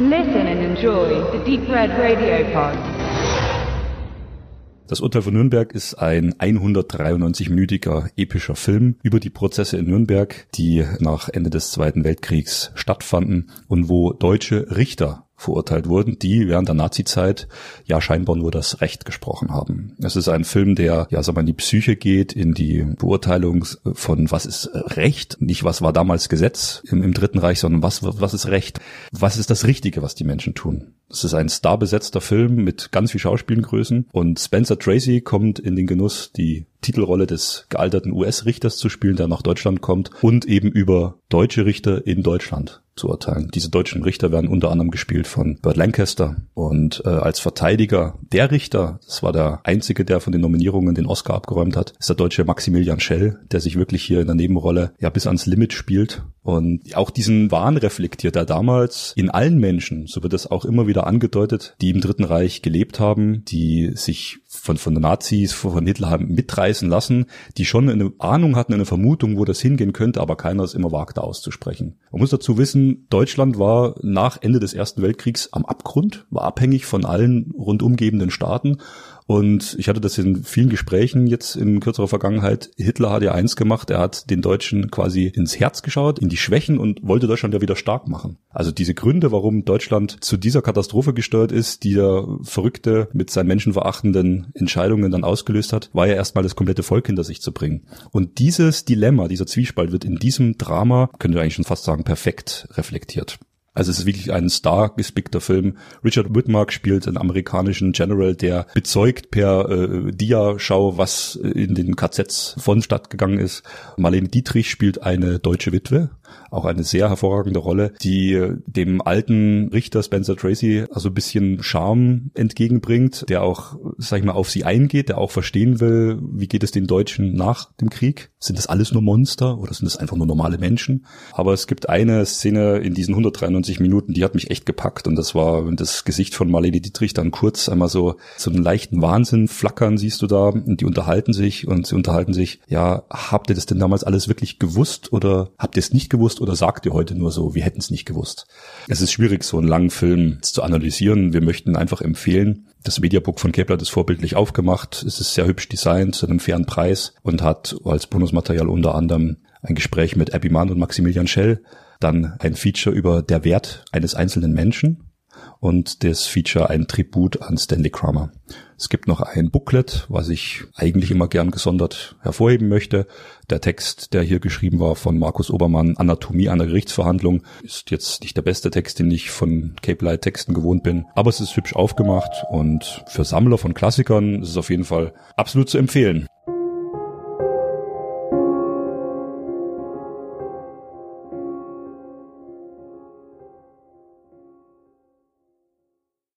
Listen and enjoy the Deep Red Radio Pod. Das Urteil von Nürnberg ist ein 193-minütiger epischer Film über die Prozesse in Nürnberg, die nach Ende des Zweiten Weltkriegs stattfanden und wo deutsche Richter verurteilt wurden, die während der Nazizeit ja scheinbar nur das Recht gesprochen haben. Es ist ein Film, der ja sag mal in die Psyche geht, in die Beurteilung von was ist Recht, nicht was war damals Gesetz im, im Dritten Reich, sondern was was ist Recht, was ist das Richtige, was die Menschen tun. Es ist ein starbesetzter Film mit ganz viel Schauspielengrößen und Spencer Tracy kommt in den Genuss, die Titelrolle des gealterten US-Richters zu spielen, der nach Deutschland kommt und eben über deutsche Richter in Deutschland zu urteilen. Diese deutschen Richter werden unter anderem gespielt von Burt Lancaster und äh, als Verteidiger der Richter, das war der einzige, der von den Nominierungen den Oscar abgeräumt hat, ist der deutsche Maximilian Schell, der sich wirklich hier in der Nebenrolle ja bis ans Limit spielt und auch diesen Wahn reflektiert er damals in allen Menschen, so wird es auch immer wieder angedeutet, die im Dritten Reich gelebt haben, die sich von, von Nazis, von Hitler haben mitreißen lassen, die schon eine Ahnung hatten, eine Vermutung, wo das hingehen könnte, aber keiner es immer wagte auszusprechen. Man muss dazu wissen, Deutschland war nach Ende des Ersten Weltkriegs am Abgrund, war abhängig von allen rundumgebenden Staaten und ich hatte das in vielen Gesprächen jetzt in kürzerer Vergangenheit. Hitler hat ja eins gemacht, er hat den Deutschen quasi ins Herz geschaut, in die Schwächen und wollte Deutschland ja wieder stark machen. Also diese Gründe, warum Deutschland zu dieser Katastrophe gesteuert ist, die der Verrückte mit seinen menschenverachtenden Entscheidungen dann ausgelöst hat, war ja erstmal das komplette Volk hinter sich zu bringen. Und dieses Dilemma, dieser Zwiespalt wird in diesem Drama, können wir eigentlich schon fast sagen, perfekt reflektiert. Also es ist wirklich ein star gespickter Film. Richard Whitmark spielt einen amerikanischen General, der bezeugt per äh, Dia-Schau, was in den KZs vonstatt gegangen ist. Marlene Dietrich spielt eine deutsche Witwe, auch eine sehr hervorragende Rolle, die dem alten Richter Spencer Tracy also ein bisschen Charme entgegenbringt, der auch, sag ich mal, auf sie eingeht, der auch verstehen will, wie geht es den Deutschen nach dem Krieg? Sind das alles nur Monster oder sind das einfach nur normale Menschen? Aber es gibt eine Szene in diesen 193 Minuten, die hat mich echt gepackt und das war das Gesicht von Marlene Dietrich dann kurz einmal so so einen leichten Wahnsinn flackern siehst du da und die unterhalten sich und sie unterhalten sich, ja, habt ihr das denn damals alles wirklich gewusst oder habt ihr es nicht gewusst? Gewusst oder sagt ihr heute nur so, wir hätten es nicht gewusst? Es ist schwierig, so einen langen Film zu analysieren. Wir möchten einfach empfehlen, das Mediabook von Kepler ist vorbildlich aufgemacht. Es ist sehr hübsch designt zu einem fairen Preis und hat als Bonusmaterial unter anderem ein Gespräch mit Abby Mann und Maximilian Schell, dann ein Feature über der Wert eines einzelnen Menschen und das Feature ein Tribut an Stanley Kramer. Es gibt noch ein Booklet, was ich eigentlich immer gern gesondert hervorheben möchte. Der Text, der hier geschrieben war von Markus Obermann, Anatomie einer Gerichtsverhandlung, ist jetzt nicht der beste Text, den ich von Cape Light Texten gewohnt bin, aber es ist hübsch aufgemacht und für Sammler von Klassikern ist es auf jeden Fall absolut zu empfehlen.